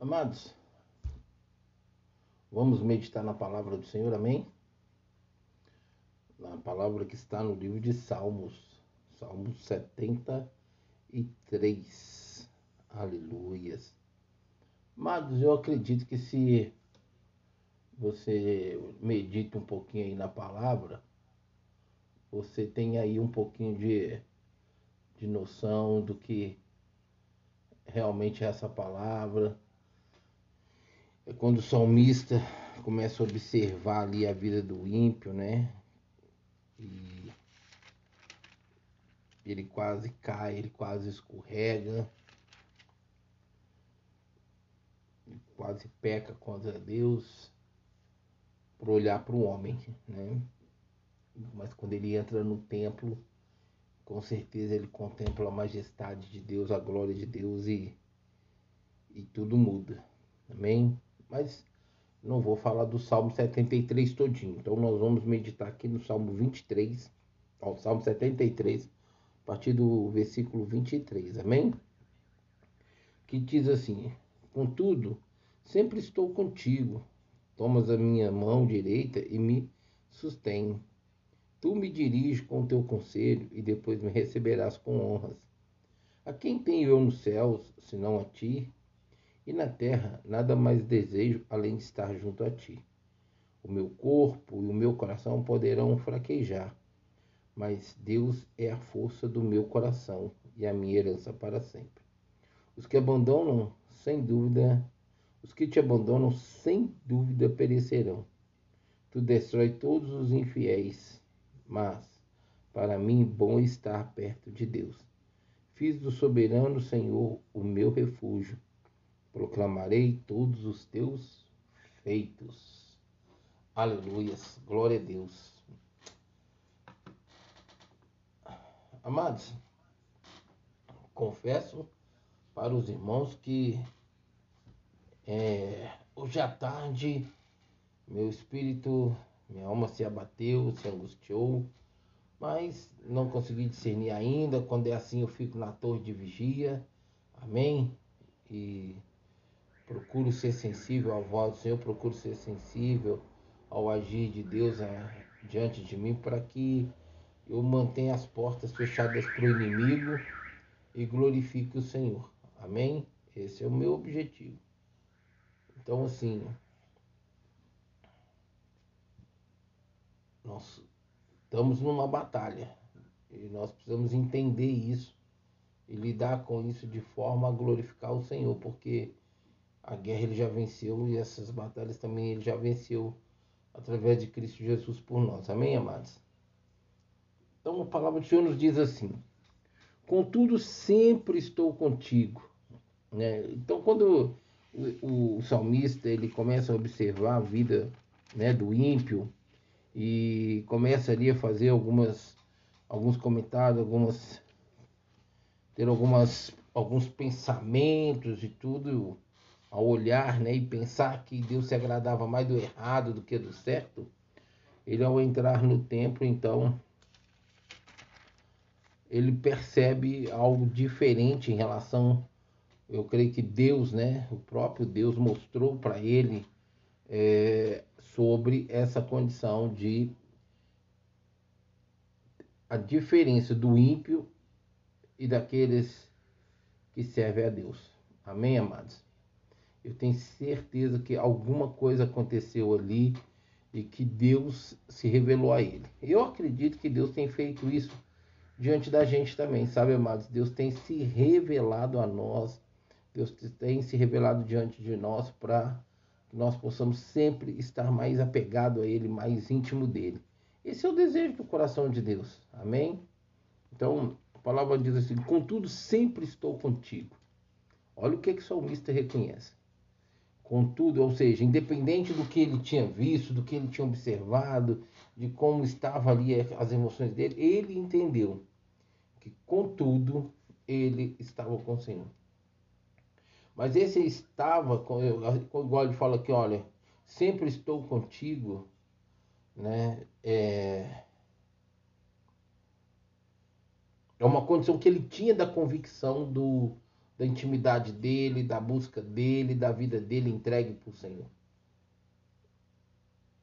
Amados, vamos meditar na palavra do Senhor, amém? Na palavra que está no livro de Salmos, Salmos 73. Aleluias. Amados, eu acredito que se você medita um pouquinho aí na palavra, você tem aí um pouquinho de, de noção do que realmente é essa palavra é quando o salmista começa a observar ali a vida do ímpio, né? E ele quase cai, ele quase escorrega, quase peca contra Deus por olhar para o homem, né? Mas quando ele entra no templo, com certeza ele contempla a majestade de Deus, a glória de Deus e, e tudo muda. Amém? Mas não vou falar do Salmo 73 todinho. Então nós vamos meditar aqui no Salmo 23, ó, Salmo 73, a partir do versículo 23, amém? Que diz assim: Contudo, sempre estou contigo, tomas a minha mão direita e me sustém. Tu me diriges com o teu conselho e depois me receberás com honras. A quem tenho eu nos céus, senão a ti? E na terra nada mais desejo além de estar junto a ti. O meu corpo e o meu coração poderão fraquejar, mas Deus é a força do meu coração e a minha herança para sempre. Os que abandonam, sem dúvida, os que te abandonam, sem dúvida perecerão. Tu destrói todos os infiéis, mas para mim bom estar perto de Deus. Fiz do soberano Senhor o meu refúgio proclamarei todos os teus feitos. Aleluias, glória a Deus. Amados, confesso para os irmãos que é, hoje à tarde meu espírito, minha alma se abateu, se angustiou, mas não consegui discernir ainda. Quando é assim, eu fico na torre de vigia. Amém? E procuro ser sensível à voz do Senhor, procuro ser sensível ao agir de Deus é, diante de mim para que eu mantenha as portas fechadas para o inimigo e glorifique o Senhor. Amém? Esse é o meu objetivo. Então, assim, nós estamos numa batalha e nós precisamos entender isso e lidar com isso de forma a glorificar o Senhor, porque a guerra ele já venceu e essas batalhas também ele já venceu através de Cristo Jesus por nós. Amém, amados? Então a palavra do Senhor nos diz assim: Contudo, sempre estou contigo. Né? Então, quando o, o, salmista ele começa a observar a vida né, do ímpio e começa ali a fazer algumas alguns comentários, algumas ter algumas alguns pensamentos e tudo ao olhar né, e pensar que Deus se agradava mais do errado do que do certo, ele ao entrar no templo, então, ele percebe algo diferente em relação, eu creio que Deus, né, o próprio Deus mostrou para ele é, sobre essa condição de a diferença do ímpio e daqueles que servem a Deus. Amém, amados? Eu tenho certeza que alguma coisa aconteceu ali e que Deus se revelou a ele. Eu acredito que Deus tem feito isso diante da gente também, sabe, amados? Deus tem se revelado a nós, Deus tem se revelado diante de nós para que nós possamos sempre estar mais apegado a Ele, mais íntimo dele. Esse é o desejo do coração de Deus, amém? Então, a palavra diz assim: Contudo, sempre estou contigo. Olha o que, que o salmista reconhece. Contudo, ou seja, independente do que ele tinha visto, do que ele tinha observado, de como estava ali as emoções dele, ele entendeu que, contudo, ele estava com o Senhor. Mas esse estava, igual ele fala aqui, olha, sempre estou contigo, né? É, é uma condição que ele tinha da convicção do, da intimidade dele, da busca dele, da vida dele entregue para o Senhor.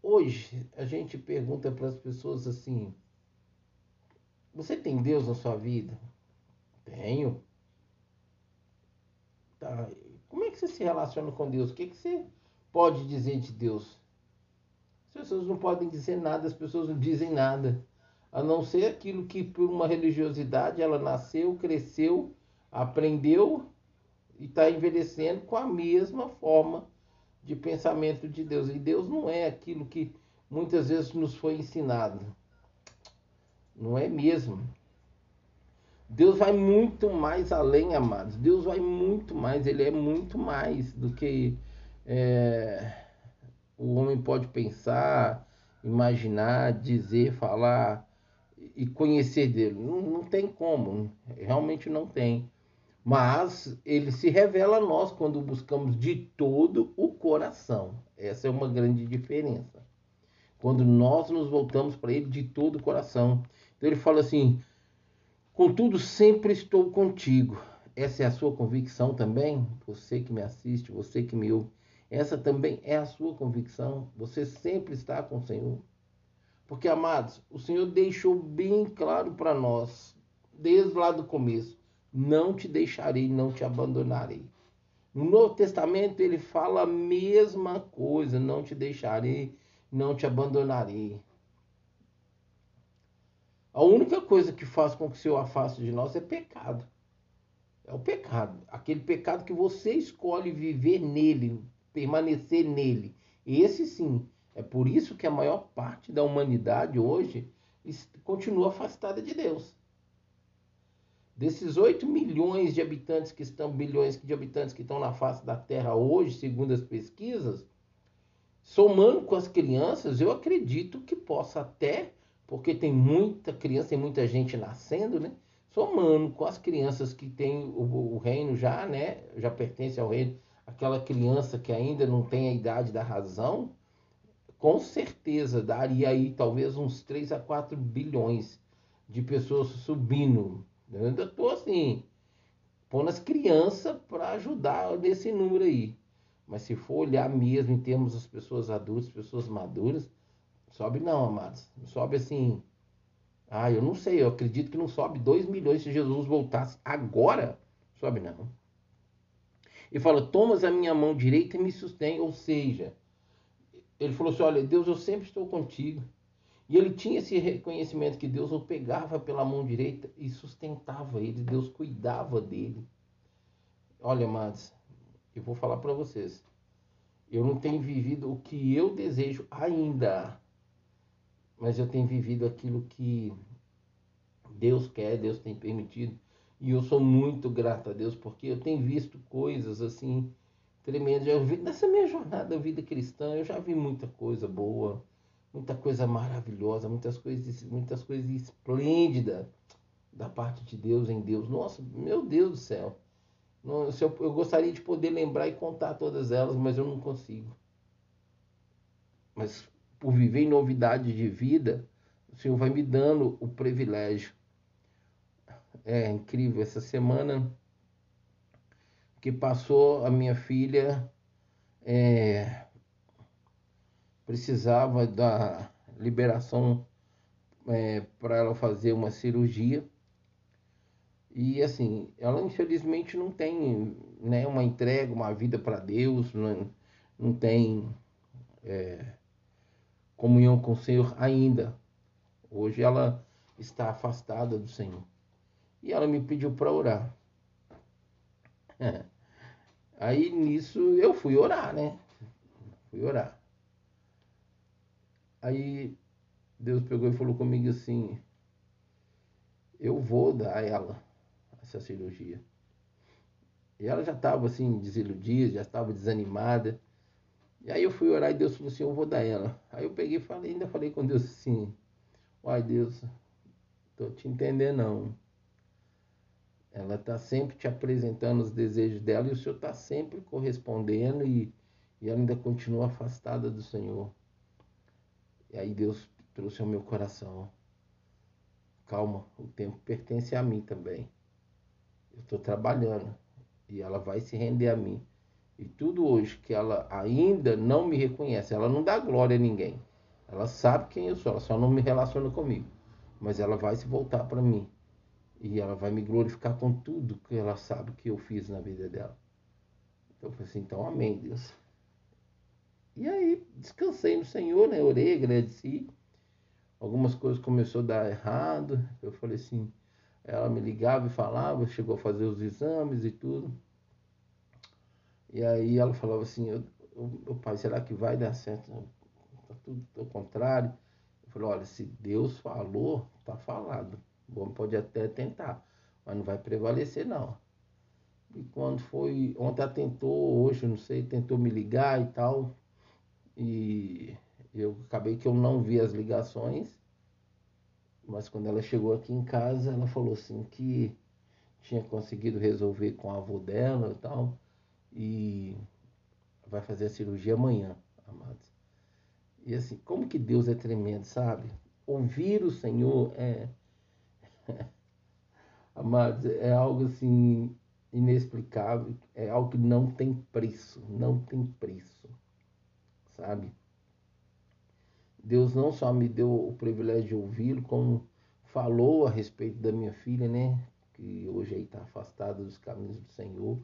Hoje a gente pergunta para as pessoas assim: Você tem Deus na sua vida? Tenho. Tá. Como é que você se relaciona com Deus? O que, que você pode dizer de Deus? As pessoas não podem dizer nada, as pessoas não dizem nada, a não ser aquilo que por uma religiosidade ela nasceu, cresceu, aprendeu e está envelhecendo com a mesma forma de pensamento de Deus. E Deus não é aquilo que muitas vezes nos foi ensinado. Não é mesmo. Deus vai muito mais além, amados. Deus vai muito mais. Ele é muito mais do que é, o homem pode pensar, imaginar, dizer, falar e conhecer dele. Não, não tem como. Realmente não tem mas ele se revela a nós quando buscamos de todo o coração. Essa é uma grande diferença. Quando nós nos voltamos para ele de todo o coração. Então ele fala assim: Contudo, sempre estou contigo. Essa é a sua convicção também? Você que me assiste, você que me ouve. Essa também é a sua convicção. Você sempre está com o Senhor. Porque, amados, o Senhor deixou bem claro para nós, desde lá do começo não te deixarei, não te abandonarei. No Novo Testamento ele fala a mesma coisa, não te deixarei, não te abandonarei. A única coisa que faz com que o Senhor afaste de nós é pecado. É o pecado. Aquele pecado que você escolhe viver nele, permanecer nele. Esse sim. É por isso que a maior parte da humanidade hoje continua afastada de Deus. Desses 8 milhões de habitantes que estão, bilhões de habitantes que estão na face da Terra hoje, segundo as pesquisas, somando com as crianças, eu acredito que possa até, porque tem muita criança, tem muita gente nascendo, né? Somando com as crianças que tem o, o reino já, né? Já pertence ao reino, aquela criança que ainda não tem a idade da razão, com certeza daria aí talvez uns 3 a 4 bilhões de pessoas subindo eu ainda estou assim, pondo as crianças para ajudar nesse número aí. Mas se for olhar mesmo em termos das pessoas adultas, pessoas maduras, sobe não, amados. Sobe assim. Ah, eu não sei, eu acredito que não sobe 2 milhões se Jesus voltasse agora. Sobe não. E fala: Tomas a minha mão direita e me sustém. Ou seja, ele falou assim: Olha, Deus, eu sempre estou contigo. E ele tinha esse reconhecimento que Deus o pegava pela mão direita e sustentava ele, Deus cuidava dele. Olha, amados, eu vou falar para vocês. Eu não tenho vivido o que eu desejo ainda, mas eu tenho vivido aquilo que Deus quer, Deus tem permitido. E eu sou muito grato a Deus porque eu tenho visto coisas assim tremendas. Eu vi, nessa minha jornada da vida cristã, eu já vi muita coisa boa muita coisa maravilhosa, muitas coisas, muitas coisas esplêndidas da parte de Deus em Deus. Nossa, meu Deus do céu. eu, gostaria de poder lembrar e contar todas elas, mas eu não consigo. Mas por viver em novidade de vida, o Senhor vai me dando o privilégio. É incrível. Essa semana que passou, a minha filha é, precisava da liberação é, para ela fazer uma cirurgia. E assim, ela infelizmente não tem né, uma entrega, uma vida para Deus, não, não tem é, comunhão com o Senhor ainda. Hoje ela está afastada do Senhor. E ela me pediu para orar. É. Aí nisso eu fui orar, né? Fui orar. Aí Deus pegou e falou comigo assim: Eu vou dar a ela essa cirurgia. E ela já estava assim, desiludida, já estava desanimada. E aí eu fui orar e Deus falou assim: Eu vou dar ela. Aí eu peguei e falei, ainda falei com Deus assim: Uai, Deus, tô te entendendo não. Ela está sempre te apresentando os desejos dela e o Senhor está sempre correspondendo e, e ela ainda continua afastada do Senhor. E aí Deus trouxe ao meu coração: calma, o tempo pertence a mim também. Eu estou trabalhando. E ela vai se render a mim. E tudo hoje que ela ainda não me reconhece, ela não dá glória a ninguém. Ela sabe quem eu sou, ela só não me relaciona comigo. Mas ela vai se voltar para mim. E ela vai me glorificar com tudo que ela sabe que eu fiz na vida dela. Então eu falei assim, então amém, Deus. E aí descansei no Senhor, né? Orei, agradeci. Algumas coisas começou a dar errado. Eu falei assim, ela me ligava e falava, chegou a fazer os exames e tudo. E aí ela falava assim, o pai, será que vai dar certo? Tá tudo ao contrário. Eu falei, olha, se Deus falou, tá falado. Homem pode até tentar, mas não vai prevalecer não. E quando foi, ontem ela tentou, hoje não sei, tentou me ligar e tal. E eu acabei que eu não vi as ligações, mas quando ela chegou aqui em casa, ela falou assim que tinha conseguido resolver com a avó dela e tal, e vai fazer a cirurgia amanhã, amados. E assim, como que Deus é tremendo, sabe? Ouvir o Senhor é. amados, é algo assim inexplicável, é algo que não tem preço, não tem preço sabe? Deus não só me deu o privilégio de ouvi-lo, como falou a respeito da minha filha, né? Que hoje aí está afastada dos caminhos do Senhor.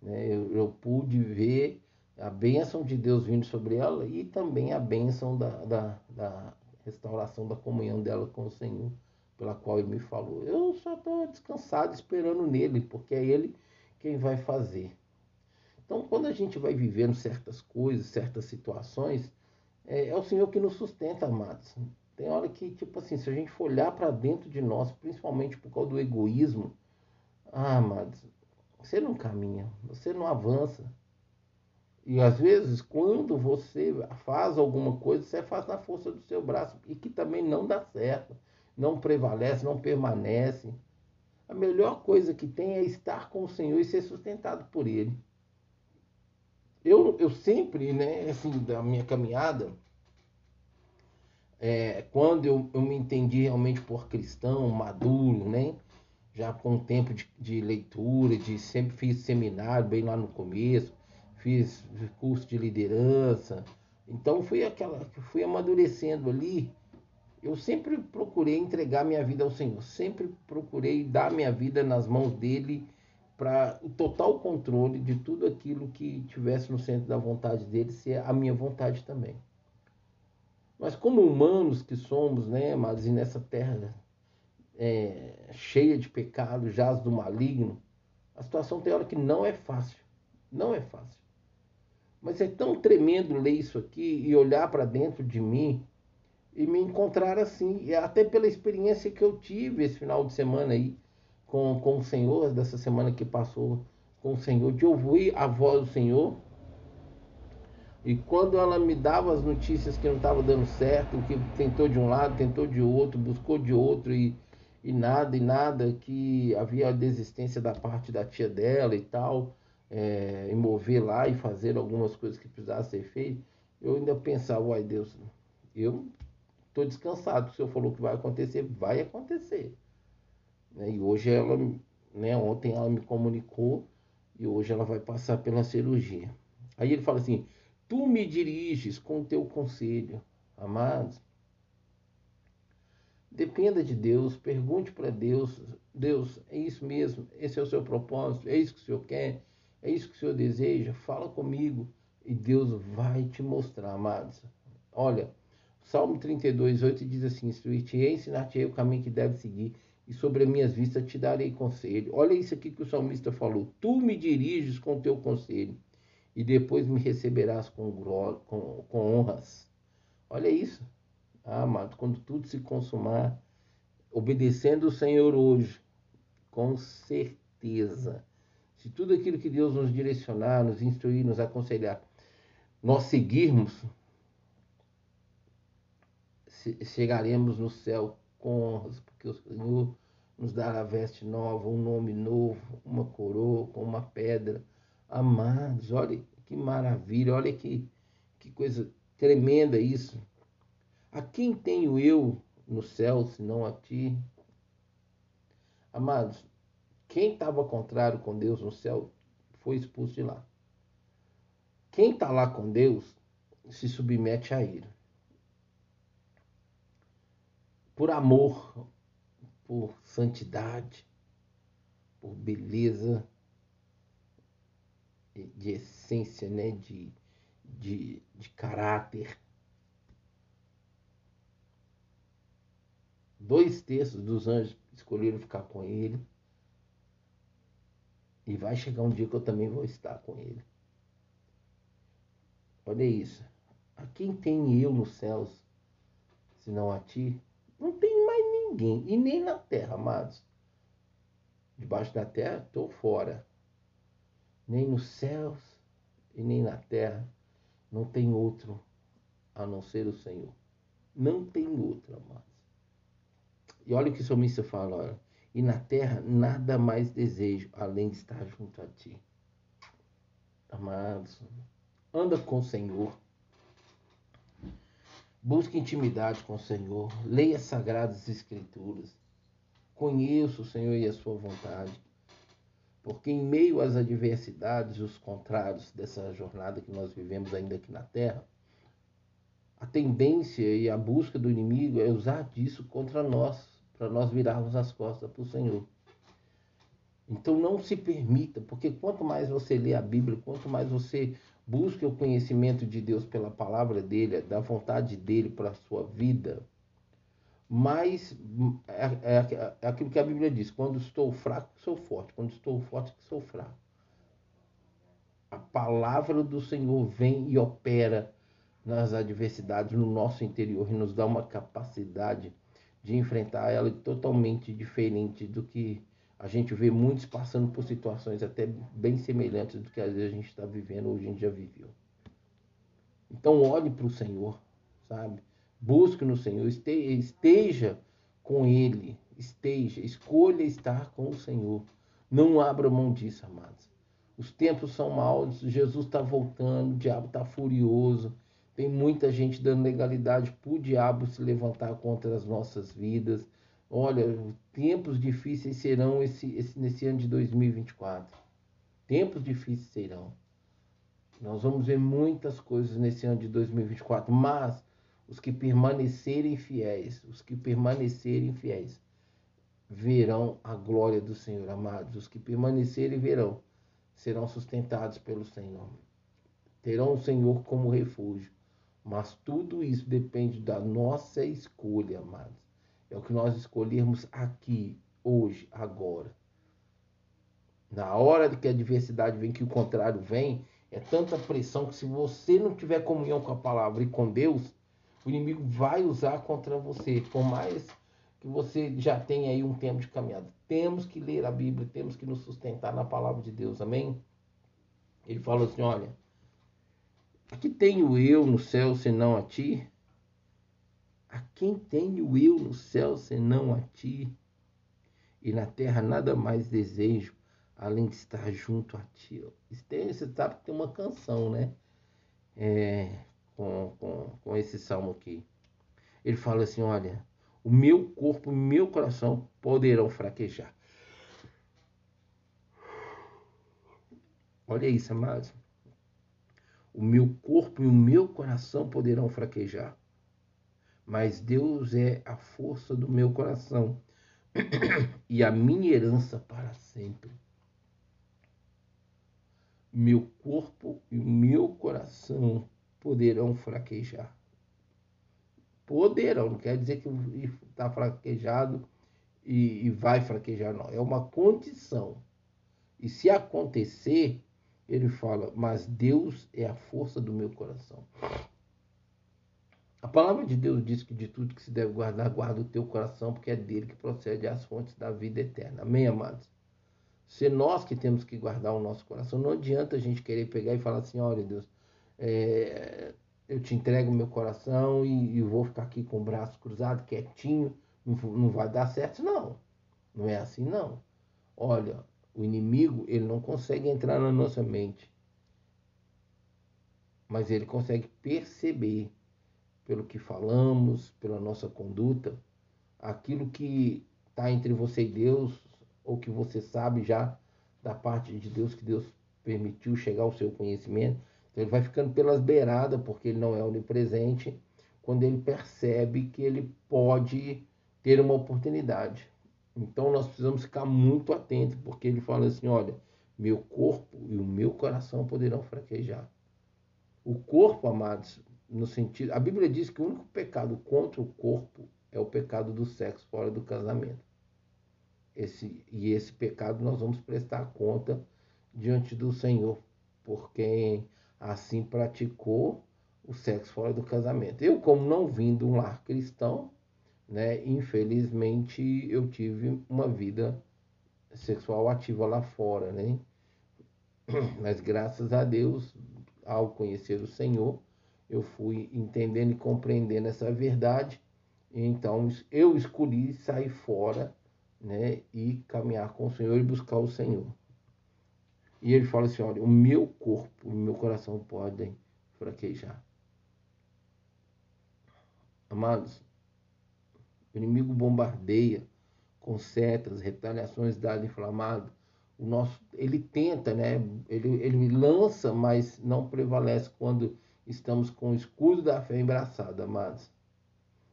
Né? Eu, eu, pude ver a bênção de Deus vindo sobre ela e também a bênção da, da, da restauração da comunhão dela com o Senhor, pela qual ele me falou. Eu só estou descansado esperando nele, porque é ele quem vai fazer. Então, quando a gente vai vivendo certas coisas, certas situações, é, é o Senhor que nos sustenta, amados. Tem hora que, tipo assim, se a gente for olhar para dentro de nós, principalmente por causa do egoísmo, ah, amados, você não caminha, você não avança. E às vezes, quando você faz alguma coisa, você faz na força do seu braço e que também não dá certo, não prevalece, não permanece. A melhor coisa que tem é estar com o Senhor e ser sustentado por Ele eu, eu sempre, né, assim, da minha caminhada, é, quando eu, eu me entendi realmente por cristão, maduro, né, já com tempo de, de leitura, de sempre fiz seminário bem lá no começo, fiz curso de liderança, então fui aquela, fui amadurecendo ali. Eu sempre procurei entregar minha vida ao Senhor, sempre procurei dar minha vida nas mãos dele para o total controle de tudo aquilo que tivesse no centro da vontade dele ser a minha vontade também. Mas como humanos que somos, né, mas nessa terra é, cheia de pecado, jaz do maligno, a situação tem hora que não é fácil. Não é fácil. Mas é tão tremendo ler isso aqui e olhar para dentro de mim e me encontrar assim, e até pela experiência que eu tive esse final de semana aí, com, com o Senhor, dessa semana que passou com o Senhor, de ouvir a voz do Senhor. E quando ela me dava as notícias que não estava dando certo, que tentou de um lado, tentou de outro, buscou de outro e, e nada, e nada, que havia desistência da parte da tia dela e tal, é, mover lá e fazer algumas coisas que precisassem ser feitas, eu ainda pensava, uai Deus, eu estou descansado, o Senhor falou que vai acontecer, vai acontecer. Né? E hoje ela, né, ontem ela me comunicou e hoje ela vai passar pela cirurgia. Aí ele fala assim: Tu me diriges com teu conselho, amados. Dependa de Deus, pergunte para Deus: Deus, é isso mesmo? Esse é o seu propósito? É isso que o Senhor quer? É isso que o Senhor deseja? Fala comigo e Deus vai te mostrar, amados. Olha, Salmo 32, 8 diz assim: Instruir-te-ei, ensinar-te-ei o caminho que deve seguir e sobre as minhas vistas te darei conselho. Olha isso aqui que o salmista falou: Tu me diriges com teu conselho, e depois me receberás com, com, com honras. Olha isso. Ah, amado, quando tudo se consumar, obedecendo o Senhor hoje, com certeza. Se tudo aquilo que Deus nos direcionar, nos instruir, nos aconselhar, nós seguirmos, chegaremos no céu com honras, porque o Senhor nos dará veste nova, um nome novo, uma coroa com uma pedra. Amados, olha que maravilha, olha que, que coisa tremenda isso. A quem tenho eu no céu, senão a ti? Amados, quem estava contrário com Deus no céu foi expulso de lá. Quem está lá com Deus se submete a Ele. Por amor, por santidade, por beleza de essência, né? de, de, de caráter. Dois terços dos anjos escolheram ficar com ele. E vai chegar um dia que eu também vou estar com ele. Olha isso. A quem tem eu nos céus, senão a ti? Não tem ninguém. E nem na terra, amados. Debaixo da terra, estou fora. Nem nos céus e nem na terra. Não tem outro a não ser o Senhor. Não tem outro, amados. E olha o que o salmista fala, olha. E na terra nada mais desejo além de estar junto a ti. Amados, anda com o Senhor. Busque intimidade com o Senhor. Leia as sagradas escrituras. Conheça o Senhor e a sua vontade. Porque em meio às adversidades e os contrários dessa jornada que nós vivemos ainda aqui na Terra, a tendência e a busca do inimigo é usar disso contra nós, para nós virarmos as costas para o Senhor. Então não se permita, porque quanto mais você lê a Bíblia, quanto mais você busca o conhecimento de Deus pela palavra dele, da vontade dele para a sua vida, mais é, é, é, aquilo que a Bíblia diz: quando estou fraco, sou forte, quando estou forte, sou fraco. A palavra do Senhor vem e opera nas adversidades no nosso interior e nos dá uma capacidade de enfrentar ela totalmente diferente do que a gente vê muitos passando por situações até bem semelhantes do que às vezes a gente está vivendo ou a gente já viveu. Então olhe para o Senhor, sabe? Busque no Senhor, esteja com Ele, esteja, escolha estar com o Senhor. Não abra mão disso, amados. Os tempos são maus, Jesus está voltando, o diabo está furioso. Tem muita gente dando legalidade para o diabo se levantar contra as nossas vidas. Olha, tempos difíceis serão esse, esse, nesse ano de 2024. Tempos difíceis serão. Nós vamos ver muitas coisas nesse ano de 2024, mas os que permanecerem fiéis, os que permanecerem fiéis, verão a glória do Senhor, amados. Os que permanecerem verão, serão sustentados pelo Senhor. Terão o Senhor como refúgio. Mas tudo isso depende da nossa escolha, amados. É o que nós escolhermos aqui, hoje, agora. Na hora que a adversidade vem, que o contrário vem, é tanta pressão que se você não tiver comunhão com a palavra e com Deus, o inimigo vai usar contra você. Por mais que você já tenha aí um tempo de caminhada. Temos que ler a Bíblia, temos que nos sustentar na palavra de Deus. Amém? Ele fala assim: olha, aqui tenho eu no céu senão a ti? A quem tenho eu no céu senão a ti? E na terra nada mais desejo além de estar junto a ti. Você sabe que tem uma canção, né? É, com, com, com esse salmo aqui. Ele fala assim: olha, o meu corpo e o meu coração poderão fraquejar. Olha isso, amados. O meu corpo e o meu coração poderão fraquejar mas Deus é a força do meu coração e a minha herança para sempre. Meu corpo e meu coração poderão fraquejar. Poderão, não quer dizer que está fraquejado e, e vai fraquejar, não. É uma condição. E se acontecer, ele fala, mas Deus é a força do meu coração. A palavra de Deus diz que de tudo que se deve guardar, guarda o teu coração, porque é dele que procede as fontes da vida eterna. Amém, amados? Se nós que temos que guardar o nosso coração, não adianta a gente querer pegar e falar assim: olha, Deus, é, eu te entrego o meu coração e, e, vou ficar aqui com o braço cruzado, quietinho, não, não vai dar certo. Não, não é assim, não. Olha, o inimigo, ele não consegue entrar na nossa mente, mas ele consegue perceber pelo que falamos, pela nossa conduta, aquilo que está entre você e Deus, ou que você sabe já da parte de Deus, que Deus permitiu chegar ao seu conhecimento. Então ele vai ficando pelas beiradas, porque ele não é onipresente, quando ele percebe que ele pode ter uma oportunidade. Então nós precisamos ficar muito atentos, porque ele fala assim: olha, meu corpo e o meu coração poderão fraquejar. O corpo, amados, no sentido. A Bíblia diz que o único pecado contra o corpo é o pecado do sexo fora do casamento. Esse, e esse pecado nós vamos prestar conta diante do Senhor por quem assim praticou o sexo fora do casamento. Eu, como não vim de um lar cristão, né, infelizmente eu tive uma vida sexual ativa lá fora, né? Mas graças a Deus, ao conhecer o Senhor, eu fui entendendo e compreendendo essa verdade. Então eu escolhi sair fora, né, e caminhar com o Senhor e buscar o Senhor. E ele fala assim: olha, o meu corpo o meu coração podem fraquejar. Amados, o inimigo bombardeia com setas, retaliações, dados inflamados. O nosso, ele tenta, né? Ele, ele lança, mas não prevalece quando estamos com o escudo da fé embraçado, amados.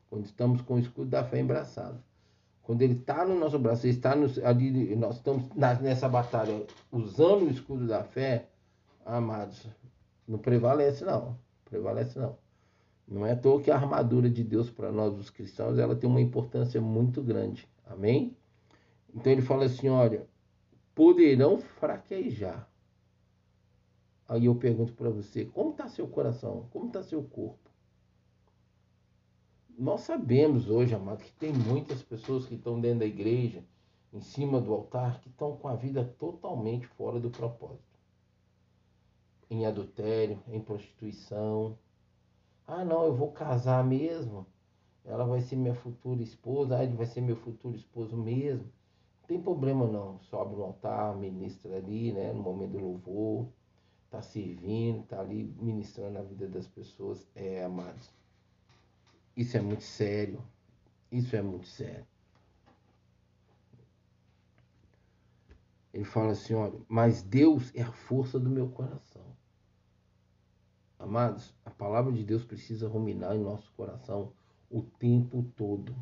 Quando estamos com o escudo da fé embraçado. Quando ele está no nosso braço, ele está ali, nós estamos nessa batalha usando o escudo da fé, amados, não prevalece não, prevalece não. Não é à toa que a armadura de Deus para nós, os cristãos, ela tem uma importância muito grande. Amém? Então ele fala assim, olha, poderão fraquejar. Aí eu pergunto para você, como está seu coração? Como está seu corpo? Nós sabemos hoje, amado, que tem muitas pessoas que estão dentro da igreja, em cima do altar, que estão com a vida totalmente fora do propósito. Em adultério, em prostituição. Ah, não, eu vou casar mesmo. Ela vai ser minha futura esposa, ah, ele vai ser meu futuro esposo mesmo. Não tem problema não. Sobe no altar, ministra ali, né? No momento do louvor, tá servindo, tá ali ministrando a vida das pessoas. É, amados isso é muito sério. Isso é muito sério. Ele fala assim: olha, mas Deus é a força do meu coração. Amados, a palavra de Deus precisa ruminar em nosso coração o tempo todo.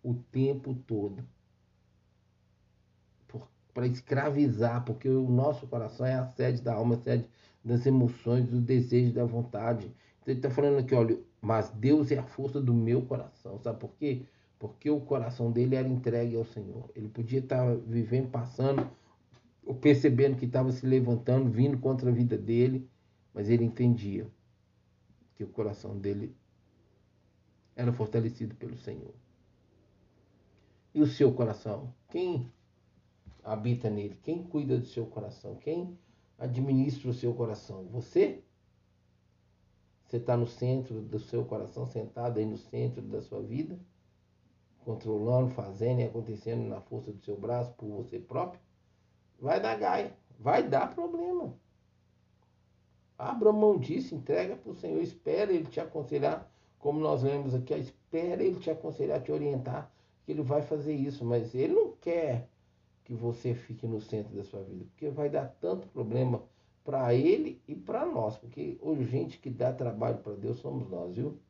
O tempo todo. Para escravizar, porque o nosso coração é a sede da alma, a sede das emoções, do desejo, da vontade. Então ele está falando aqui, olha, mas Deus é a força do meu coração. Sabe por quê? Porque o coração dele era entregue ao Senhor. Ele podia estar vivendo, passando, ou percebendo que estava se levantando, vindo contra a vida dele, mas ele entendia que o coração dele era fortalecido pelo Senhor. E o seu coração? Quem habita nele? Quem cuida do seu coração? Quem administra o seu coração? Você? Você está no centro do seu coração, sentado aí no centro da sua vida, controlando, fazendo e acontecendo na força do seu braço por você próprio? Vai dar gaia, vai dar problema. Abra mão disso, entrega para o Senhor, espera Ele te aconselhar, como nós lemos aqui, espera Ele te aconselhar, te orientar, que Ele vai fazer isso, mas Ele não quer que você fique no centro da sua vida, porque vai dar tanto problema para ele e para nós, porque o gente que dá trabalho para Deus somos nós, viu?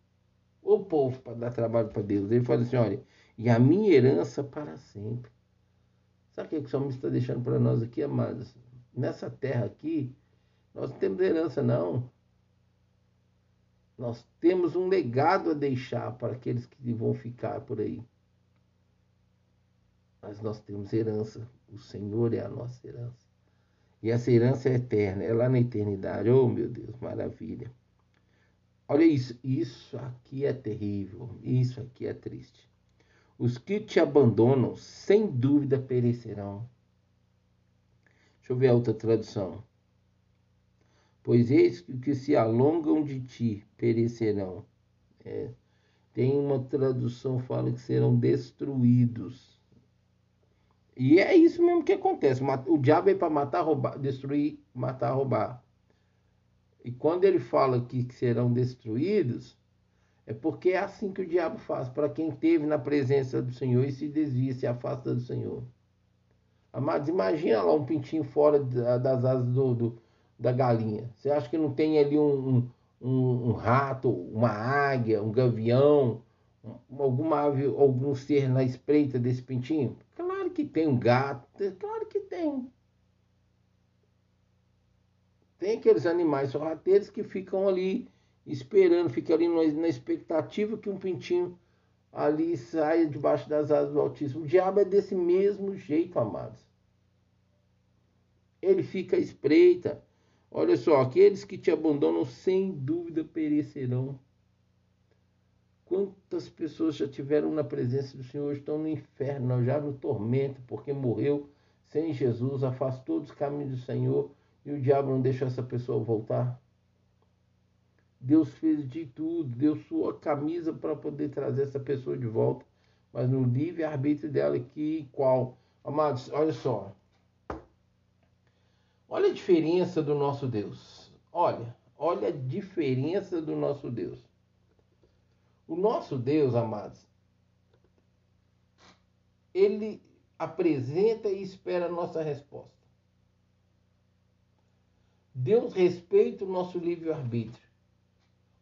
O povo para dar trabalho para Deus. Ele fala assim: olha, e a minha herança para sempre. Sabe o que, o salmista está deixando para nós aqui, amados? Nessa terra aqui, nós não temos herança, não. Nós temos um legado a deixar para aqueles que vão ficar por aí. Mas nós temos herança. O Senhor é a nossa herança. E essa herança é eterna, é lá na eternidade. Oh, meu Deus, maravilha. Olha isso, isso aqui é terrível, isso aqui é triste. Os que te abandonam, sem dúvida perecerão. Deixa eu ver a outra tradução. Pois eis que, que se alongam de ti perecerão. É. Tem uma tradução que fala que serão destruídos. E é isso mesmo que acontece. O diabo veio para matar, roubar, destruir, matar, roubar. E quando ele fala que serão destruídos, é porque é assim que o diabo faz. Para quem esteve na presença do Senhor e se desvia, se afasta do Senhor. Amados, imagina lá um pintinho fora das asas do, do, da galinha? Você acha que não tem ali um, um, um rato, uma águia, um gavião, alguma ave, algum ser na espreita desse pintinho? Que tem um gato, claro que tem. Tem aqueles animais sorrateiros que ficam ali esperando, ficam ali na expectativa que um pintinho ali saia debaixo das asas do Altíssimo. O diabo é desse mesmo jeito, amados. Ele fica à espreita. Olha só, aqueles que te abandonam sem dúvida perecerão. Quantas pessoas já tiveram na presença do Senhor, estão no inferno, já no tormento, porque morreu sem Jesus, afastou dos caminhos do Senhor e o diabo não deixou essa pessoa voltar? Deus fez de tudo, deu sua camisa para poder trazer essa pessoa de volta, mas no livre-arbítrio dela aqui, qual? Amados, olha só. Olha a diferença do nosso Deus. Olha, olha a diferença do nosso Deus. O nosso Deus, amados, ele apresenta e espera a nossa resposta. Deus respeita o nosso livre-arbítrio.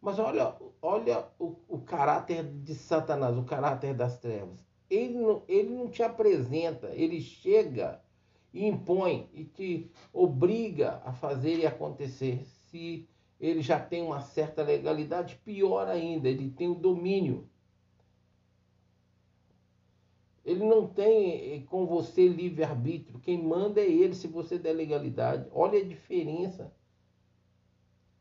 Mas olha, olha o, o, caráter de Satanás, o caráter das trevas. Ele não, ele não te apresenta, ele chega e impõe e te obriga a fazer e acontecer. Se ele já tem uma certa legalidade, pior ainda, ele tem o domínio. Ele não tem eh, com você livre-arbítrio. Quem manda é ele se você der legalidade. Olha a diferença.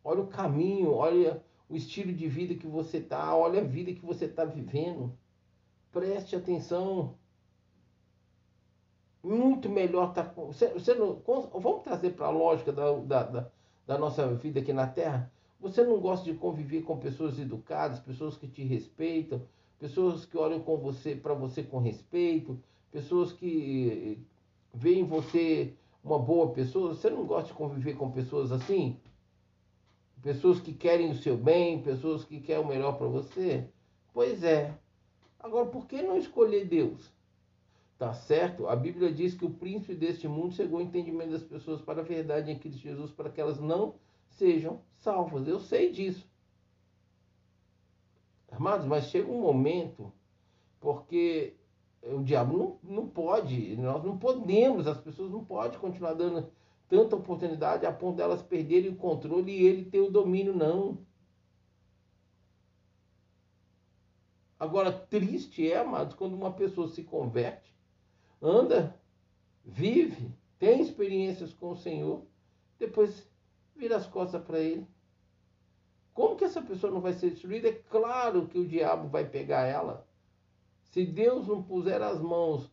Olha o caminho, olha o estilo de vida que você está, olha a vida que você está vivendo. Preste atenção. Muito melhor tá. Você, você não, vamos trazer para a lógica da, da, da, da nossa vida aqui na Terra. Você não gosta de conviver com pessoas educadas, pessoas que te respeitam, pessoas que olham com você para você com respeito, pessoas que veem você uma boa pessoa. Você não gosta de conviver com pessoas assim? Pessoas que querem o seu bem, pessoas que querem o melhor para você? Pois é. Agora, por que não escolher Deus? Tá certo? A Bíblia diz que o príncipe deste mundo chegou ao entendimento das pessoas para a verdade em Cristo Jesus, para que elas não sejam salvas. Eu sei disso. Amados, mas chega um momento, porque o diabo não, não pode, nós não podemos, as pessoas não podem continuar dando tanta oportunidade a ponto delas perderem o controle e ele ter o domínio, não. Agora, triste é, amados, quando uma pessoa se converte, anda, vive, tem experiências com o Senhor, depois vira as costas para ele. Como que essa pessoa não vai ser destruída? É claro que o diabo vai pegar ela. Se Deus não puser as mãos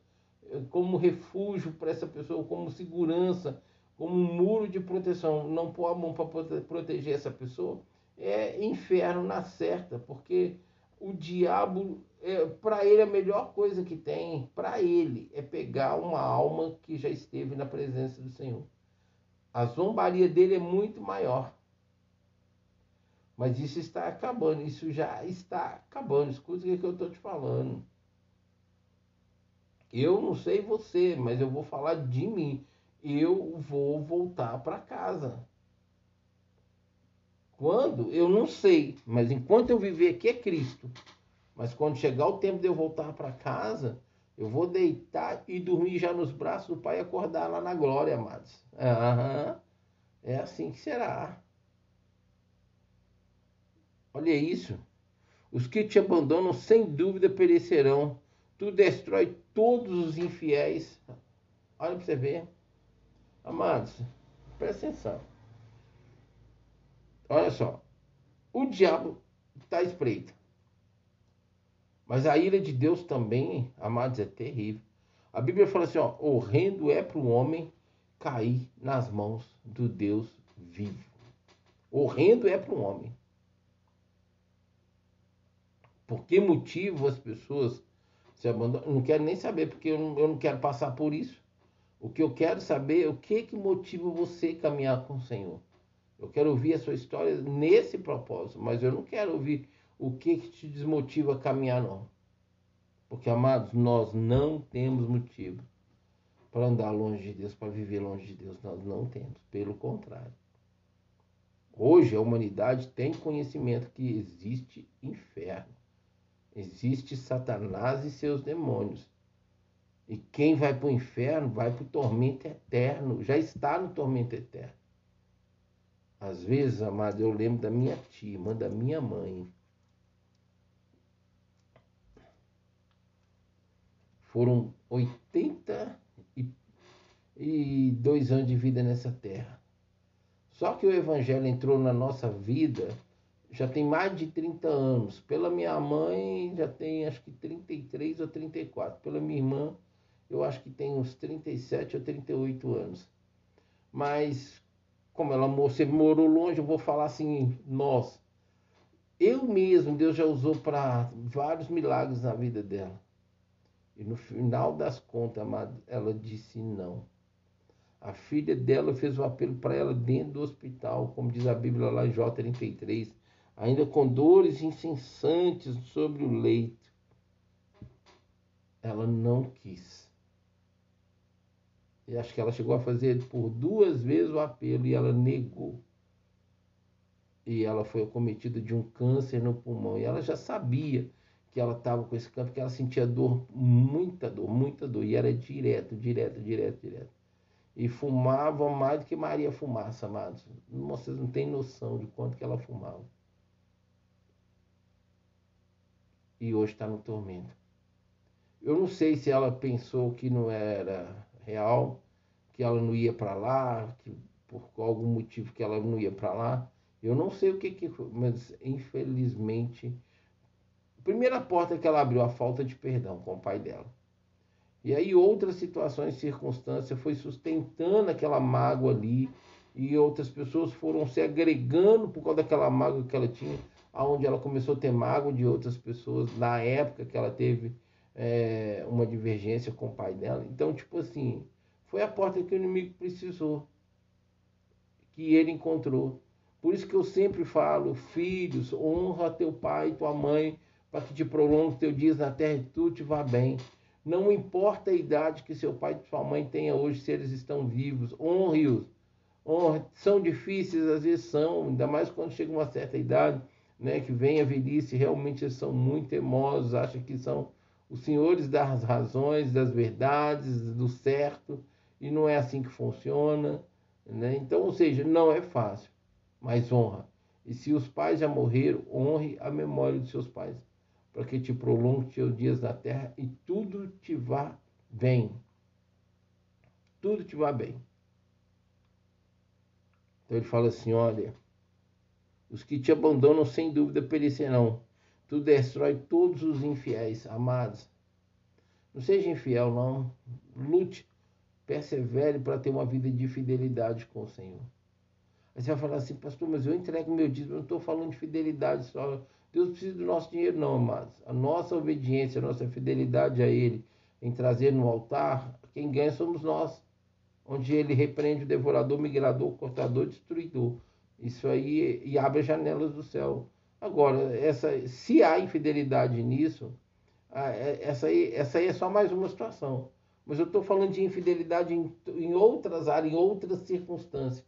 eh, como refúgio para essa pessoa, como segurança, como um muro de proteção, não pôr a mão para proteger essa pessoa, é inferno na certa, porque o diabo, é, para ele, a melhor coisa que tem, para ele, é pegar uma alma que já esteve na presença do Senhor. A zombaria dele é muito maior. Mas isso está acabando, isso já está acabando. Escuta o que eu estou te falando. Eu não sei você, mas eu vou falar de mim. Eu vou voltar para casa. Quando? Eu não sei, mas enquanto eu viver aqui é Cristo. Mas quando chegar o tempo de eu voltar para casa, eu vou deitar e dormir já nos braços do Pai e acordar lá na glória, amados. Uhum. É assim que será. Olha isso. Os que te abandonam sem dúvida perecerão. Tu destrói todos os infiéis. Olha para você ver. Amados, presta atenção. Olha só. O diabo está espreito. Mas a ira de Deus também, amados, é terrível. A Bíblia fala assim: ó, horrendo é para o homem cair nas mãos do Deus vivo. Horrendo é para o homem. Por que motivo as pessoas se abandonam? Não quero nem saber, porque eu não, eu não quero passar por isso. O que eu quero saber é o que, que motiva você caminhar com o Senhor. Eu quero ouvir a sua história nesse propósito, mas eu não quero ouvir o que, que te desmotiva a caminhar, não. Porque, amados, nós não temos motivo para andar longe de Deus, para viver longe de Deus. Nós não temos. Pelo contrário. Hoje a humanidade tem conhecimento que existe inferno, existe Satanás e seus demônios. E quem vai para o inferno vai para o tormento eterno, já está no tormento eterno. Às vezes, amado, eu lembro da minha tia, da minha mãe. Foram 82 anos de vida nessa terra. Só que o Evangelho entrou na nossa vida já tem mais de 30 anos. Pela minha mãe, já tem acho que 33 ou 34. Pela minha irmã, eu acho que tem uns 37 ou 38 anos. Mas, como ela morou longe, eu vou falar assim, nós. Eu mesmo, Deus já usou para vários milagres na vida dela. E no final das contas, ela disse não. A filha dela fez o um apelo para ela dentro do hospital, como diz a Bíblia lá em J 33, ainda com dores incessantes sobre o leito. Ela não quis. E acho que ela chegou a fazer por duas vezes o apelo e ela negou. E ela foi acometida de um câncer no pulmão. E ela já sabia que ela estava com esse câncer, porque ela sentia dor, muita dor, muita dor. E era direto, direto, direto, direto e fumava mais do que Maria fumaça, amados. Vocês não têm noção de quanto que ela fumava. E hoje está no tormento. Eu não sei se ela pensou que não era real, que ela não ia para lá, que por algum motivo que ela não ia para lá. Eu não sei o que que mas infelizmente, primeira porta que ela abriu a falta de perdão com o pai dela. E aí outras situações, circunstâncias, foi sustentando aquela mágoa ali e outras pessoas foram se agregando por causa daquela mágoa que ela tinha, aonde ela começou a ter mágoa de outras pessoas na época que ela teve é, uma divergência com o pai dela. Então, tipo assim, foi a porta que o inimigo precisou, que ele encontrou. Por isso que eu sempre falo, filhos, honra teu pai e tua mãe, para que te prolongue teus dias na terra e tu te vá bem. Não importa a idade que seu pai e sua mãe tenham hoje, se eles estão vivos, honre-os. Honre. São difíceis, às vezes são, ainda mais quando chega uma certa idade, né, que vem a velhice, realmente eles são muito teimosos, acham que são os senhores das razões, das verdades, do certo, e não é assim que funciona. Né? Então, ou seja, não é fácil, mas honra. E se os pais já morreram, honre a memória dos seus pais para que te prolongue teus dias na terra e tudo te vá bem. Tudo te vá bem. Então ele fala assim: olha, os que te abandonam sem dúvida perecerão. Tu destrói todos os infiéis, amados. Não seja infiel, não. Lute, persevere para ter uma vida de fidelidade com o Senhor. Aí você vai falar assim, pastor, mas eu entrego meu dízimo, eu não estou falando de fidelidade só. Deus precisa do nosso dinheiro, não, amados. A nossa obediência, a nossa fidelidade a Ele em trazer no altar, quem ganha somos nós. Onde Ele repreende o devorador, migrador, cortador, destruidor. Isso aí e abre as janelas do céu. Agora, essa, se há infidelidade nisso, é, essa aí, essa aí é só mais uma situação. Mas eu estou falando de infidelidade em, em outras áreas, em outras circunstâncias.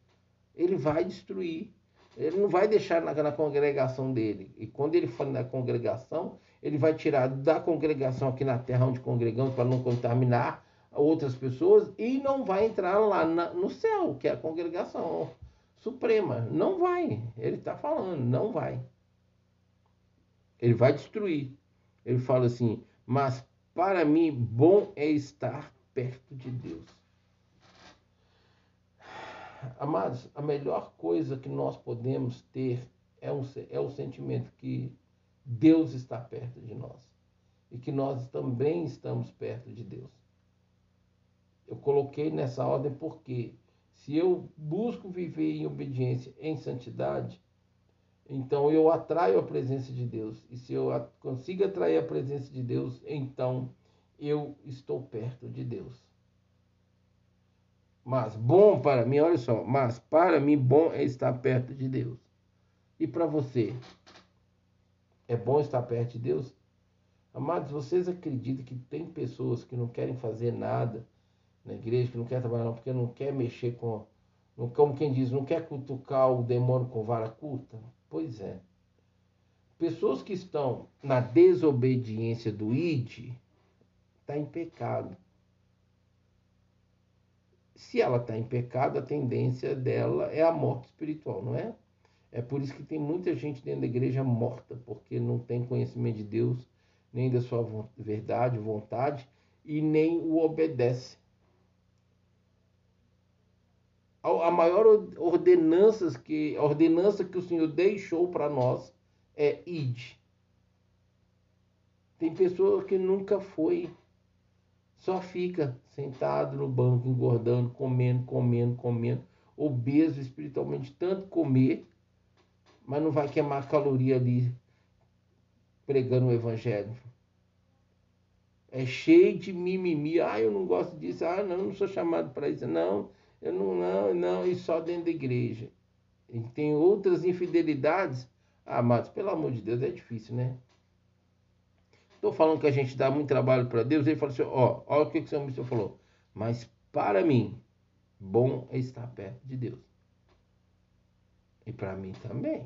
Ele vai destruir. Ele não vai deixar na, na, congregação dele. E quando ele for na congregação, ele vai tirar da congregação aqui na terra onde congregamos para não contaminar outras pessoas e não vai entrar lá na, no céu, que é a congregação suprema. Não vai. Ele está falando, não vai. Ele vai destruir. Ele fala assim: Mas para mim, bom é estar perto de Deus. Amados, a melhor coisa que nós podemos ter é, um, é o sentimento que Deus está perto de nós e que nós também estamos perto de Deus. Eu coloquei nessa ordem porque se eu busco viver em obediência, em santidade, então eu atraio a presença de Deus. E se eu consigo atrair a presença de Deus, então eu estou perto de Deus. Mas bom para mim, olha só, mas para mim bom é estar perto de Deus. E para você? É bom estar perto de Deus? Amados, vocês acreditam que tem pessoas que não querem fazer nada na igreja, que não querem trabalhar não, porque não quer mexer com Como quem diz, não quer cutucar o demônio com vara curta? Pois é. Pessoas que estão na desobediência do ID, está em pecado. Se ela está em pecado, a tendência dela é a morte espiritual, não é? É por isso que tem muita gente dentro da igreja morta, porque não tem conhecimento de Deus, nem da sua verdade, vontade, e nem o obedece. A maior ordenança que, ordenança que o Senhor deixou para nós é id. Tem pessoa que nunca foi, só fica sentado no banco, engordando, comendo, comendo, comendo, obeso espiritualmente, tanto comer mas não vai queimar caloria ali pregando o evangelho. É cheio de mimimi. Ah, eu não gosto disso. Ah, não, não sou chamado para isso. Não, eu não, não, não. E só dentro da igreja. E tem outras infidelidades. Ah, mas pelo amor de Deus, é difícil, né? Estou falando que a gente dá muito trabalho para Deus. Ele falou assim: ó, olha o que, que o me falou. Mas para mim, bom é estar perto de Deus. E para mim também.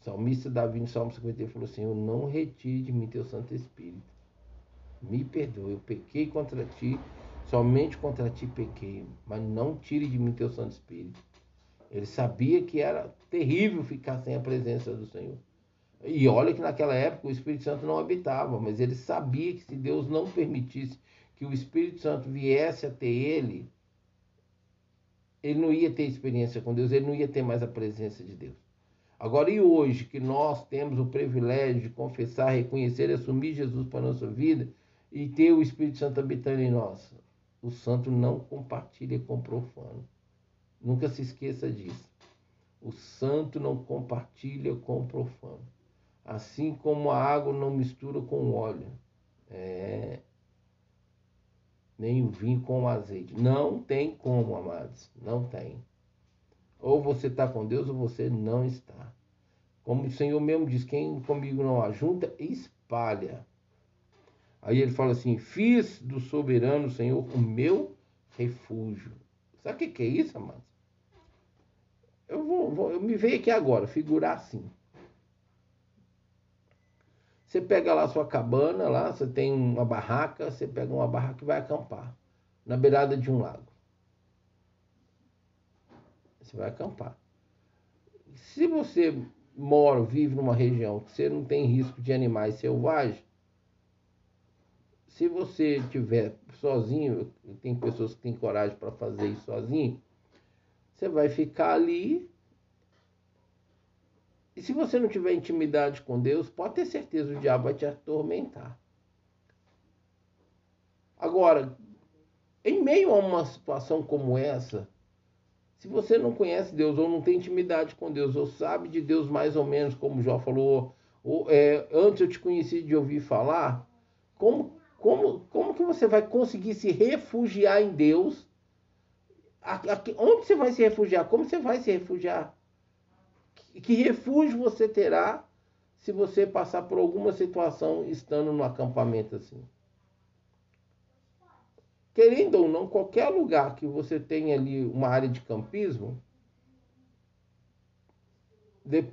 O salmista Davi, no Salmo 51, falou assim: Eu não retire de mim teu Santo Espírito. Me perdoe, eu pequei contra ti, somente contra ti pequei, mas não tire de mim teu Santo Espírito. Ele sabia que era terrível ficar sem a presença do Senhor. E olha que naquela época o Espírito Santo não habitava, mas ele sabia que se Deus não permitisse que o Espírito Santo viesse até ele, ele não ia ter experiência com Deus, ele não ia ter mais a presença de Deus. Agora, e hoje que nós temos o privilégio de confessar, reconhecer e assumir Jesus para a nossa vida e ter o Espírito Santo habitando em nós? O santo não compartilha com o profano. Nunca se esqueça disso. O santo não compartilha com o profano. Assim como a água não mistura com óleo. É, nem o vinho com o azeite. Não tem como, amados. Não tem. Ou você está com Deus ou você não está. Como o Senhor mesmo diz: quem comigo não ajunta, espalha. Aí ele fala assim: Fiz do soberano Senhor o meu refúgio. Sabe o que, que é isso, amados? Eu, vou, vou, eu me veio aqui agora, figurar assim. Você pega lá sua cabana, lá você tem uma barraca, você pega uma barraca e vai acampar na beirada de um lago. Você vai acampar. Se você mora, vive numa região que você não tem risco de animais selvagens, se você estiver sozinho, tem pessoas que têm coragem para fazer isso sozinho, você vai ficar ali e se você não tiver intimidade com Deus, pode ter certeza o diabo vai te atormentar. Agora, em meio a uma situação como essa, se você não conhece Deus ou não tem intimidade com Deus ou sabe de Deus mais ou menos, como Jó falou, ou, é, antes eu te conheci de ouvir falar, como, como, como que você vai conseguir se refugiar em Deus? onde você vai se refugiar? Como você vai se refugiar? Que refúgio você terá se você passar por alguma situação estando no acampamento assim? Querendo ou não, qualquer lugar que você tenha ali uma área de campismo,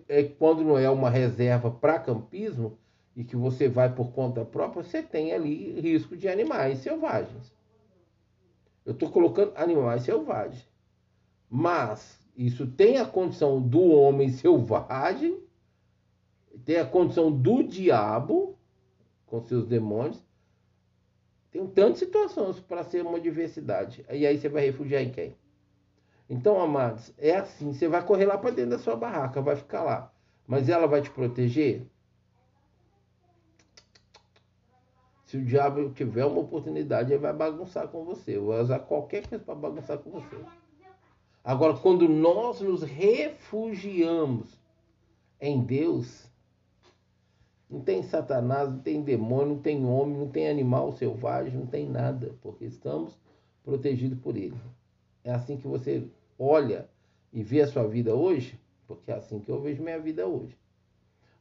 é, quando não é uma reserva para campismo e que você vai por conta própria, você tem ali risco de animais selvagens. Eu estou colocando animais selvagens. Mas isso tem a condição do homem selvagem, tem a condição do diabo com seus demônios. Tem tantas situações para ser uma diversidade. E aí você vai refugiar em quem? Então, amados, é assim: você vai correr lá para dentro da sua barraca, vai ficar lá. Mas ela vai te proteger? Se o diabo tiver uma oportunidade, ele vai bagunçar com você. Vai usar qualquer coisa para bagunçar com você. Agora, quando nós nos refugiamos em Deus, não tem Satanás, não tem demônio, não tem homem, não tem animal selvagem, não tem nada, porque estamos protegidos por Ele. É assim que você olha e vê a sua vida hoje, porque é assim que eu vejo minha vida hoje.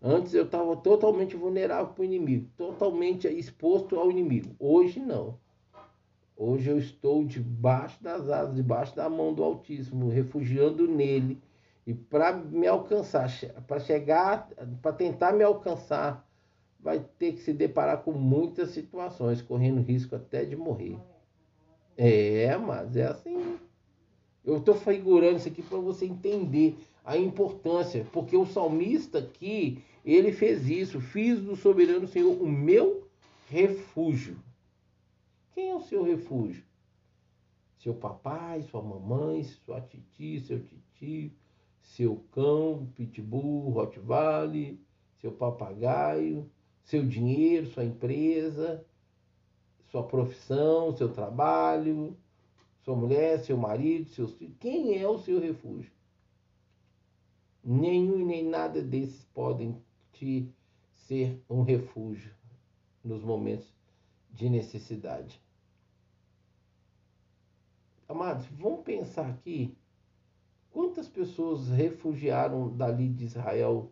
Antes eu estava totalmente vulnerável para o inimigo, totalmente exposto ao inimigo. Hoje não. Hoje eu estou debaixo das asas, debaixo da mão do Altíssimo, refugiando nele. E para me alcançar, para chegar, para tentar me alcançar, vai ter que se deparar com muitas situações, correndo risco até de morrer. É, mas é assim. Eu estou figurando isso aqui para você entender a importância, porque o salmista aqui, ele fez isso, fiz do soberano Senhor o meu refúgio. Quem é o seu refúgio? Seu papai, sua mamãe, sua titi, seu titio, seu cão, pitbull, rottweiler, seu papagaio, seu dinheiro, sua empresa, sua profissão, seu trabalho, sua mulher, seu marido, seus filhos. Quem é o seu refúgio? Nenhum e nem nada desses podem te ser um refúgio nos momentos de necessidade. Amados, vamos pensar aqui quantas pessoas refugiaram dali de Israel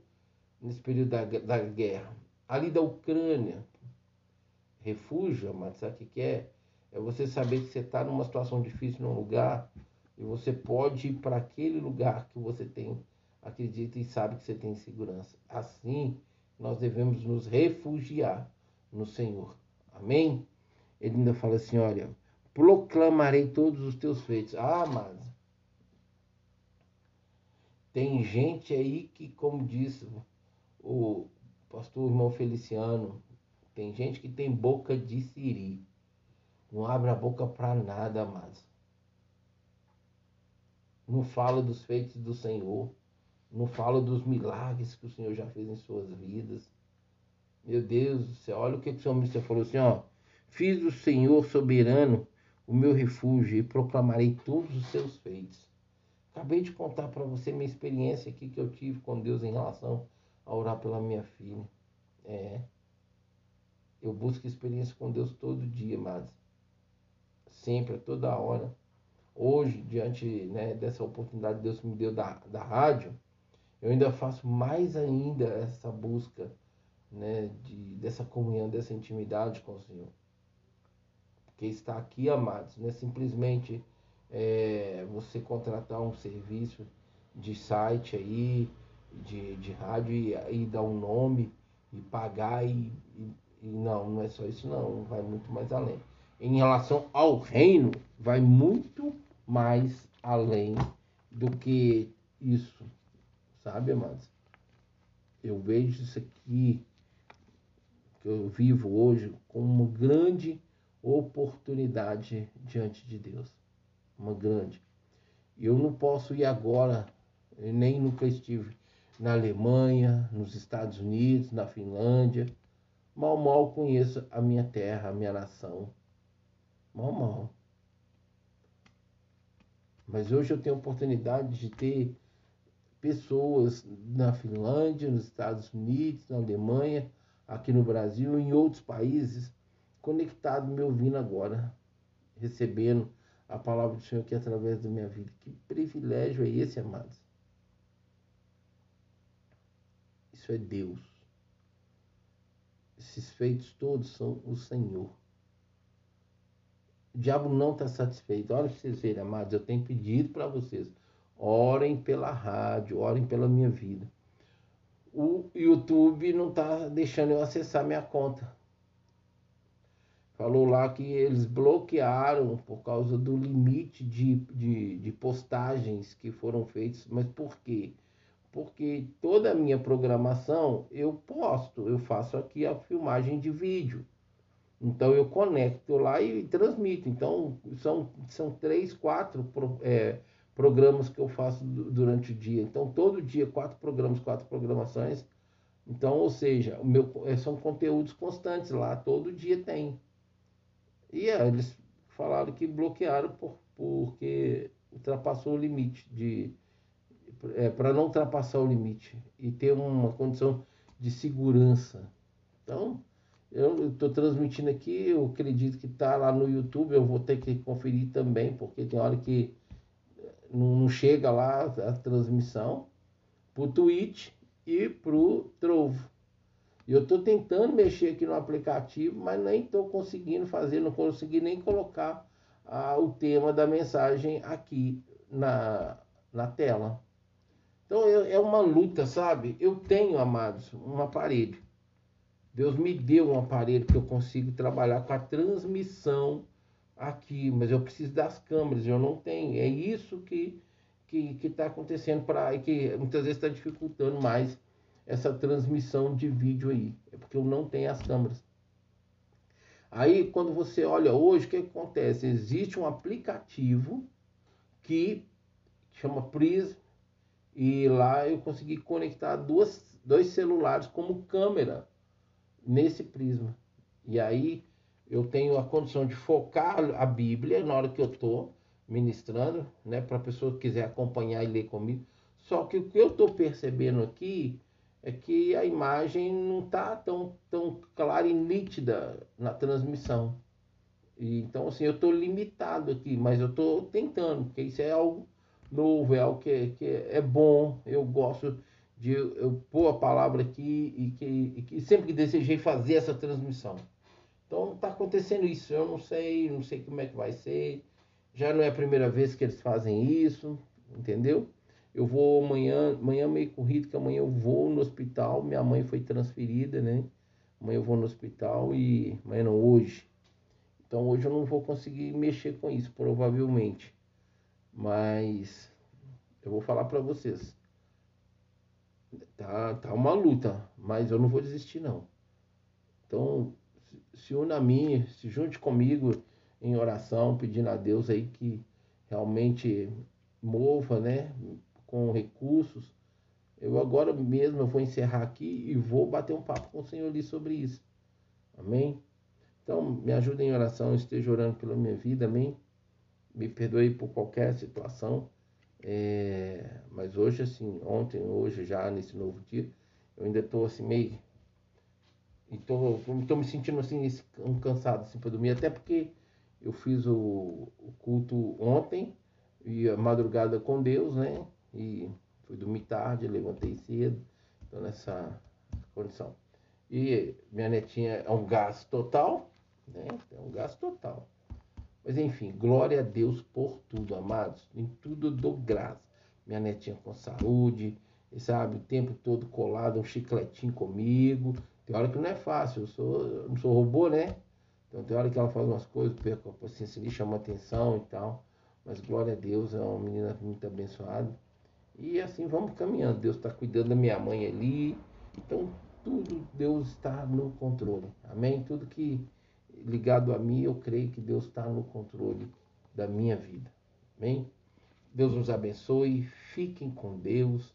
nesse período da, da guerra, ali da Ucrânia. Refúgio, amados, sabe o que é? É você saber que você está numa situação difícil num lugar e você pode ir para aquele lugar que você tem, acredita e sabe que você tem segurança. Assim, nós devemos nos refugiar no Senhor. Amém? Ele ainda fala assim: olha, proclamarei todos os teus feitos. Ah, mas tem gente aí que, como disse o pastor irmão Feliciano, tem gente que tem boca de siri. Não abre a boca para nada mais. Não fala dos feitos do Senhor. Não fala dos milagres que o Senhor já fez em suas vidas. Meu Deus céu, olha o que, que o Senhor falou assim, ó. Fiz do Senhor soberano o meu refúgio e proclamarei todos os seus feitos. Acabei de contar para você minha experiência aqui que eu tive com Deus em relação a orar pela minha filha. É. Eu busco experiência com Deus todo dia, mas sempre, a toda hora. Hoje, diante né, dessa oportunidade que Deus me deu da, da rádio, eu ainda faço mais ainda essa busca né, de, dessa comunhão, dessa intimidade com o Senhor. Porque está aqui, amados, não é simplesmente é, você contratar um serviço de site aí, de, de rádio e, e dar um nome e pagar e, e, e não, não é só isso não, vai muito mais além. Em relação ao reino, vai muito mais além do que isso, sabe, amados? Eu vejo isso aqui que eu vivo hoje como uma grande oportunidade diante de Deus. Uma grande. Eu não posso ir agora, nem nunca estive na Alemanha, nos Estados Unidos, na Finlândia. Mal, mal conheço a minha terra, a minha nação. Mal, mal. Mas hoje eu tenho a oportunidade de ter pessoas na Finlândia, nos Estados Unidos, na Alemanha, aqui no Brasil, em outros países, conectado, me ouvindo agora, recebendo a palavra do Senhor aqui através da minha vida. Que privilégio é esse, amados? Isso é Deus. Esses feitos todos são o Senhor. O diabo não está satisfeito. Olha para vocês verem, amados, eu tenho pedido para vocês. Orem pela rádio, orem pela minha vida. O YouTube não está deixando eu acessar minha conta. Falou lá que eles bloquearam por causa do limite de, de, de postagens que foram feitas. Mas por quê? Porque toda a minha programação eu posto, eu faço aqui a filmagem de vídeo. Então eu conecto lá e, transmito. Então são, são três, quatro é, programas que eu faço durante o dia. Então todo dia quatro programas, quatro programações. Então, ou seja, o meu, é, são conteúdos constantes lá, todo dia tem. E é, eles falaram que bloquearam por, porque ultrapassou o limite de é, para não ultrapassar o limite e ter uma condição de segurança. Então, eu estou transmitindo aqui, eu acredito que está lá no YouTube, eu vou ter que conferir também, porque tem hora que não, não chega lá a transmissão, para o Twitch e para o Trovo. Eu estou tentando mexer aqui no aplicativo, mas nem estou conseguindo fazer, não consegui nem colocar a, o tema da mensagem aqui na, na tela. Então é uma luta, sabe? Eu tenho, amados, um aparelho. Deus me deu um aparelho que eu consigo trabalhar com a transmissão aqui, mas eu preciso das câmeras, eu não tenho. É isso que que está acontecendo para que muitas vezes está dificultando mais essa transmissão de vídeo aí, é porque eu não tenho as câmeras. Aí quando você olha hoje, o que acontece? Existe um aplicativo que chama Prism e lá eu consegui conectar duas, dois celulares como câmera nesse prisma. E aí eu tenho a condição de focar a Bíblia na hora que eu estou ministrando, né, para a pessoa que quiser acompanhar e ler comigo. Só que o que eu estou percebendo aqui é que a imagem não está tão, tão clara e nítida na transmissão. E, então, assim, eu estou limitado aqui, mas eu estou tentando, porque isso é algo novo, é algo que, que é bom. Eu gosto de eu pôr a palavra aqui e que, e que sempre que desejei fazer essa transmissão. Então, está acontecendo isso. Eu não sei, não sei como é que vai ser já não é a primeira vez que eles fazem isso, entendeu? Eu vou amanhã, amanhã meio corrido, que amanhã eu vou no hospital. Minha mãe foi transferida, né? Amanhã eu vou no hospital e. Amanhã não, hoje. Então hoje eu não vou conseguir mexer com isso, provavelmente. Mas eu vou falar para vocês. Tá, tá uma luta, mas eu não vou desistir não. Então, se una a mim, se junte comigo em oração, pedindo a Deus aí que realmente mova, né, com recursos. Eu agora mesmo eu vou encerrar aqui e vou bater um papo com o Senhor ali sobre isso. Amém? Então, me ajude em oração, esteja orando pela minha vida, amém? Me perdoe por qualquer situação. É, mas hoje, assim, ontem, hoje, já nesse novo dia, eu ainda estou assim, meio. Estou me sentindo assim, um cansado assim, para dormir, até porque eu fiz o, o, culto ontem e a madrugada com Deus, né? E fui dormir tarde, levantei cedo, então nessa condição. E minha netinha é um gasto total, né? É um gasto total. Mas enfim, glória a Deus por tudo, amados. Em tudo dou graça. Minha netinha com saúde, sabe, o tempo todo colado, um chicletinho comigo. Tem hora que não é fácil, eu, sou, eu não sou robô, né? Então tem hora que ela faz umas coisas, perco a paciência ali, chama atenção e tal. Mas glória a Deus, é uma menina muito abençoada. E assim vamos caminhando. Deus está cuidando da minha mãe ali. Então tudo Deus está no controle. Amém? Tudo que ligado a mim, eu creio que Deus está no controle da minha vida. Amém? Deus nos abençoe. Fiquem com Deus.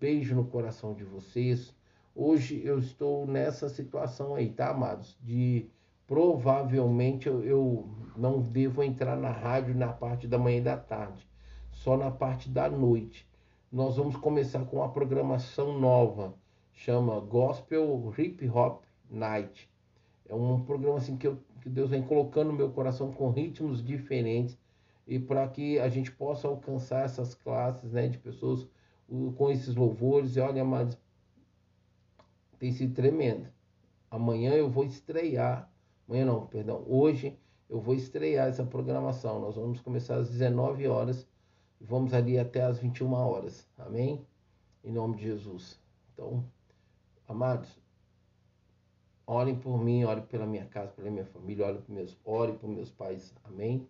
Beijo no coração de vocês. Hoje eu estou nessa situação aí, tá, amados? De provavelmente eu, eu, não devo entrar na rádio na parte da manhã e da tarde, só na parte da noite. Nós vamos começar com uma programação nova, chama Gospel Hip Hop Night. É um programa assim que, eu, que Deus vem colocando no meu coração com ritmos diferentes e para que a gente possa alcançar essas classes né, de pessoas com esses louvores. E olha, mas tem sido tremendo. Amanhã eu vou estrear Amanhã não, perdão. Hoje eu vou estrear essa programação. Nós vamos começar às 19 horas vamos ali até às 21 horas. Amém? Em nome de Jesus. Então, amados, orem por mim, orem pela minha casa, pela minha família, orem por meus, orem por meus pais. Amém?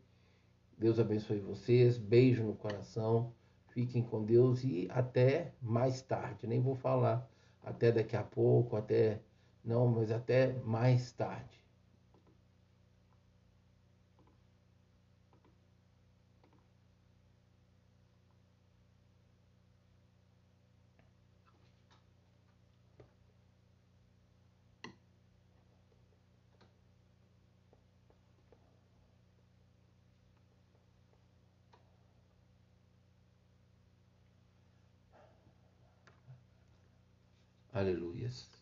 Deus abençoe vocês. Beijo no coração. Fiquem com Deus e até mais tarde. Nem vou falar até daqui a pouco, até não, mas até mais tarde. Aleluias.